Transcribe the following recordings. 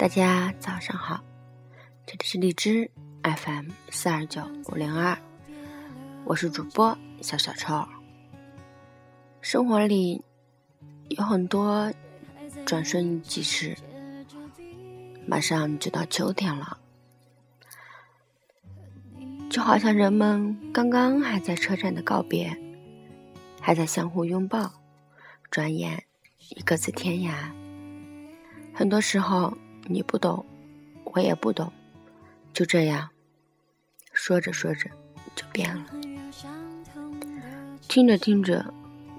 大家早上好，这里是荔枝 FM 四二九五零二，我是主播小小臭。生活里有很多转瞬即逝，马上就到秋天了，就好像人们刚刚还在车站的告别，还在相互拥抱，转眼已各自天涯。很多时候。你不懂，我也不懂，就这样，说着说着就变了，听着听着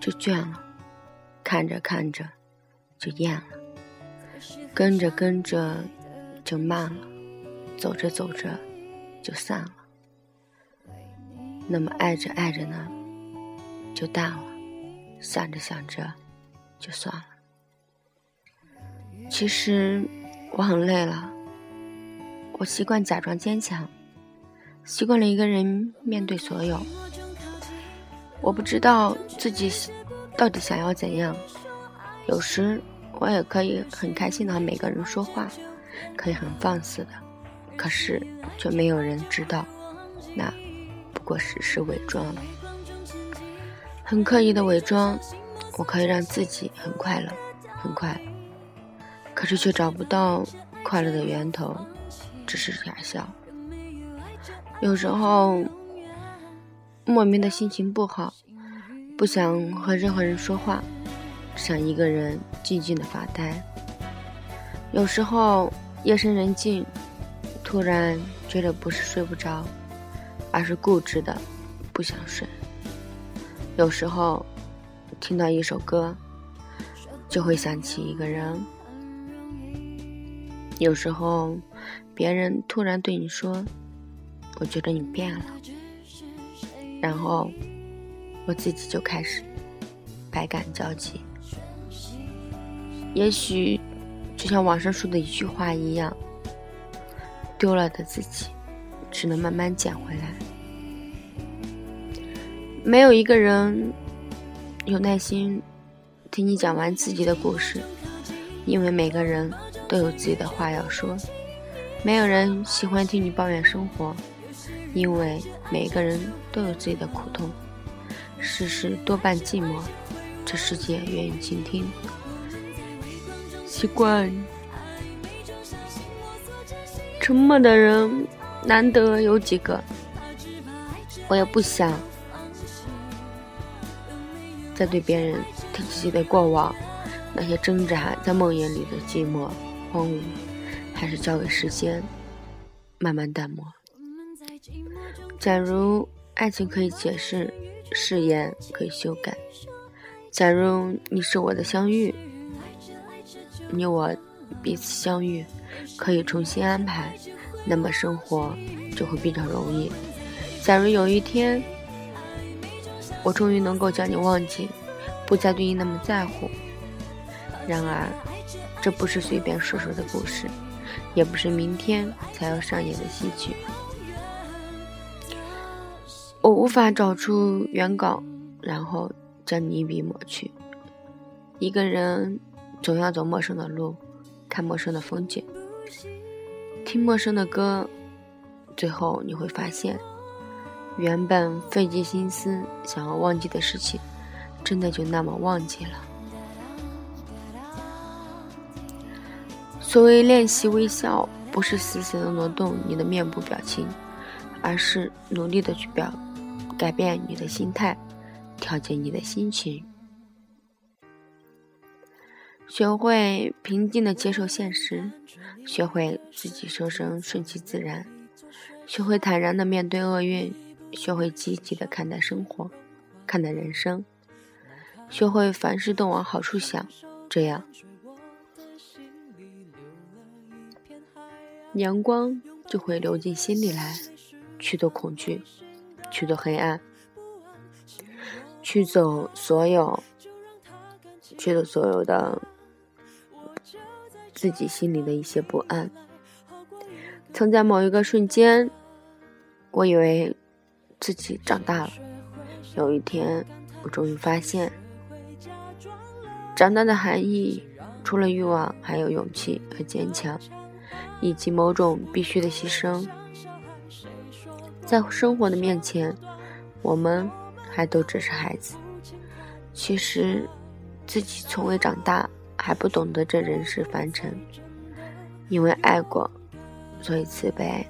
就倦了，看着看着就厌了，跟着跟着就慢了，走着走着就散了。那么爱着爱着呢，就淡了，想着想着就算了。其实。我很累了，我习惯假装坚强，习惯了一个人面对所有。我不知道自己到底想要怎样。有时我也可以很开心的和每个人说话，可以很放肆的，可是却没有人知道，那不过只是伪装。很刻意的伪装，我可以让自己很快乐，很快乐。可是却找不到快乐的源头，只是假笑。有时候莫名的心情不好，不想和任何人说话，想一个人静静的发呆。有时候夜深人静，突然觉得不是睡不着，而是固执的不想睡。有时候听到一首歌，就会想起一个人。有时候，别人突然对你说：“我觉得你变了。”然后，我自己就开始百感交集。也许，就像网上说的一句话一样：“丢了的自己，只能慢慢捡回来。”没有一个人有耐心听你讲完自己的故事，因为每个人。都有自己的话要说，没有人喜欢听你抱怨生活，因为每个人都有自己的苦痛。世事多半寂寞，这世界愿意倾听。习惯沉默的人难得有几个，我也不想再对别人提起的过往，那些挣扎在梦魇里的寂寞。荒芜，还是交给时间慢慢淡漠。假如爱情可以解释，誓言可以修改；假如你是我的相遇，你我彼此相遇可以重新安排，那么生活就会比较容易。假如有一天，我终于能够将你忘记，不再对你那么在乎，然而。这不是随便说说的故事，也不是明天才要上演的戏剧。我无法找出原稿，然后将你一笔抹去。一个人总要走陌生的路，看陌生的风景，听陌生的歌，最后你会发现，原本费尽心思想要忘记的事情，真的就那么忘记了。所谓练习微笑，不是死死的挪动你的面部表情，而是努力的去表改变你的心态，调节你的心情，学会平静的接受现实，学会自己收声顺其自然，学会坦然的面对厄运，学会积极的看待生活，看待人生，学会凡事都往好处想，这样。阳光就会流进心里来，驱走恐惧，驱走黑暗，驱走所有，驱走所有的自己心里的一些不安。曾在某一个瞬间，我以为自己长大了。有一天，我终于发现，长大的含义除了欲望，还有勇气和坚强。以及某种必须的牺牲。在生活的面前，我们还都只是孩子。其实，自己从未长大，还不懂得这人世凡尘。因为爱过，所以慈悲；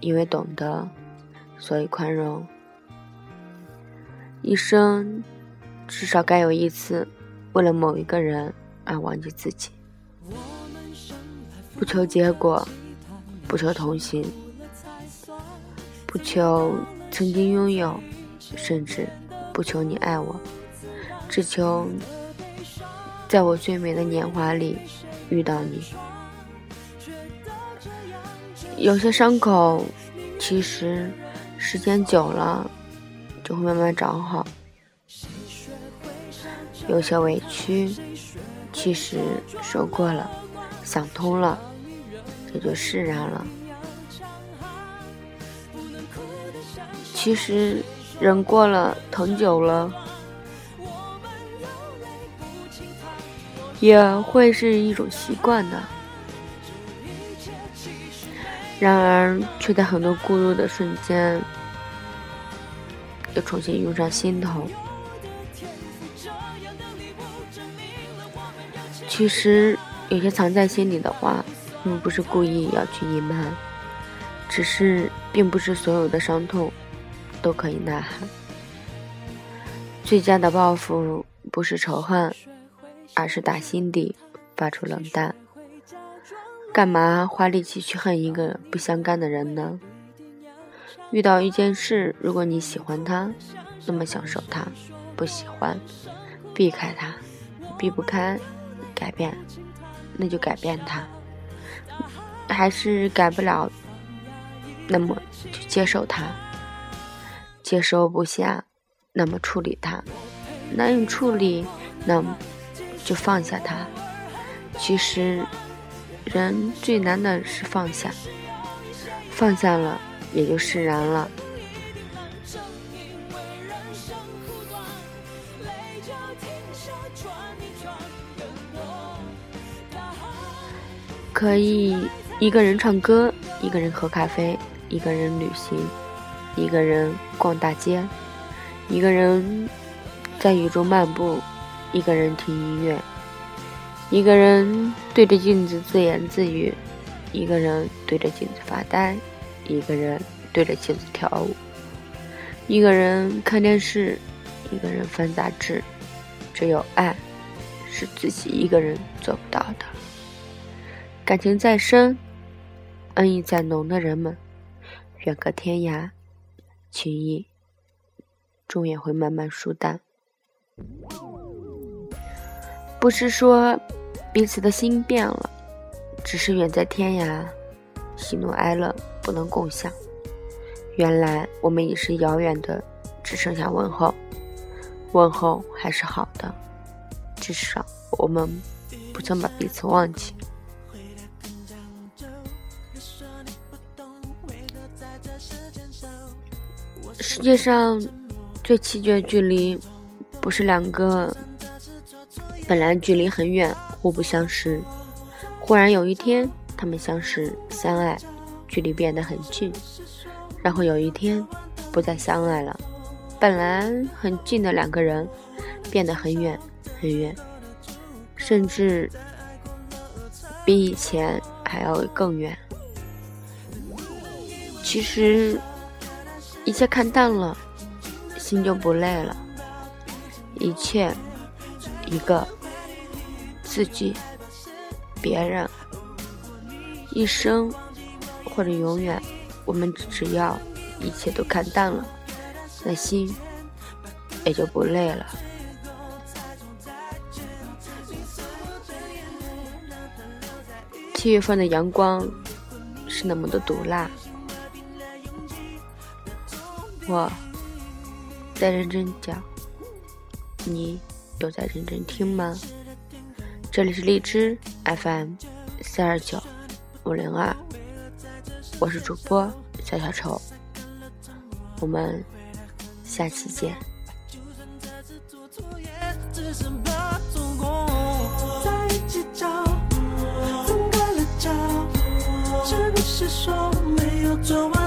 因为懂得，所以宽容。一生，至少该有一次，为了某一个人而忘记自己。不求结果，不求同行。不求曾经拥有，甚至不求你爱我，只求在我最美的年华里遇到你。有些伤口，其实时间久了就会慢慢长好；有些委屈，其实受过了，想通了，也就释然了。其实，忍过了，疼久了，也会是一种习惯的。然而，却在很多孤独的瞬间，又重新涌上心头。其实，有些藏在心里的话，并不是故意要去隐瞒，只是，并不是所有的伤痛。都可以呐喊。最佳的报复不是仇恨，而是打心底发出冷淡。干嘛花力气去恨一个不相干的人呢？遇到一件事，如果你喜欢他，那么享受他；不喜欢，避开他；避不开，改变，那就改变他；还是改不了，那么就接受他。接受不下，那么处理它；难以处理，那么就放下它。其实，人最难的是放下，放下了也就释然了。可以一个人唱歌，一个人喝咖啡，一个人旅行。一个人逛大街，一个人在雨中漫步，一个人听音乐，一个人对着镜子自言自语，一个人对着镜子发呆，一个人对着镜子跳舞，一个人看电视，一个人翻杂志。只有爱，是自己一个人做不到的。感情再深，恩义再浓的人们，远隔天涯。情谊终也会慢慢疏淡，不是说彼此的心变了，只是远在天涯，喜怒哀乐不能共享。原来我们已是遥远的，只剩下问候，问候还是好的，至少我们不曾把彼此忘记。世界上最奇绝的距离，不是两个本来距离很远、互不相识，忽然有一天他们相识相爱，距离变得很近，然后有一天不再相爱了，本来很近的两个人变得很远很远，甚至比以前还要更远。其实。一切看淡了，心就不累了。一切，一个，自己，别人，一生，或者永远，我们只要一切都看淡了，那心也就不累了。七月份的阳光是那么的毒辣。我在认真讲，你有在认真听吗？这里是荔枝 FM 四二九五零二，我是主播小小丑，我们下期见。说没有做完。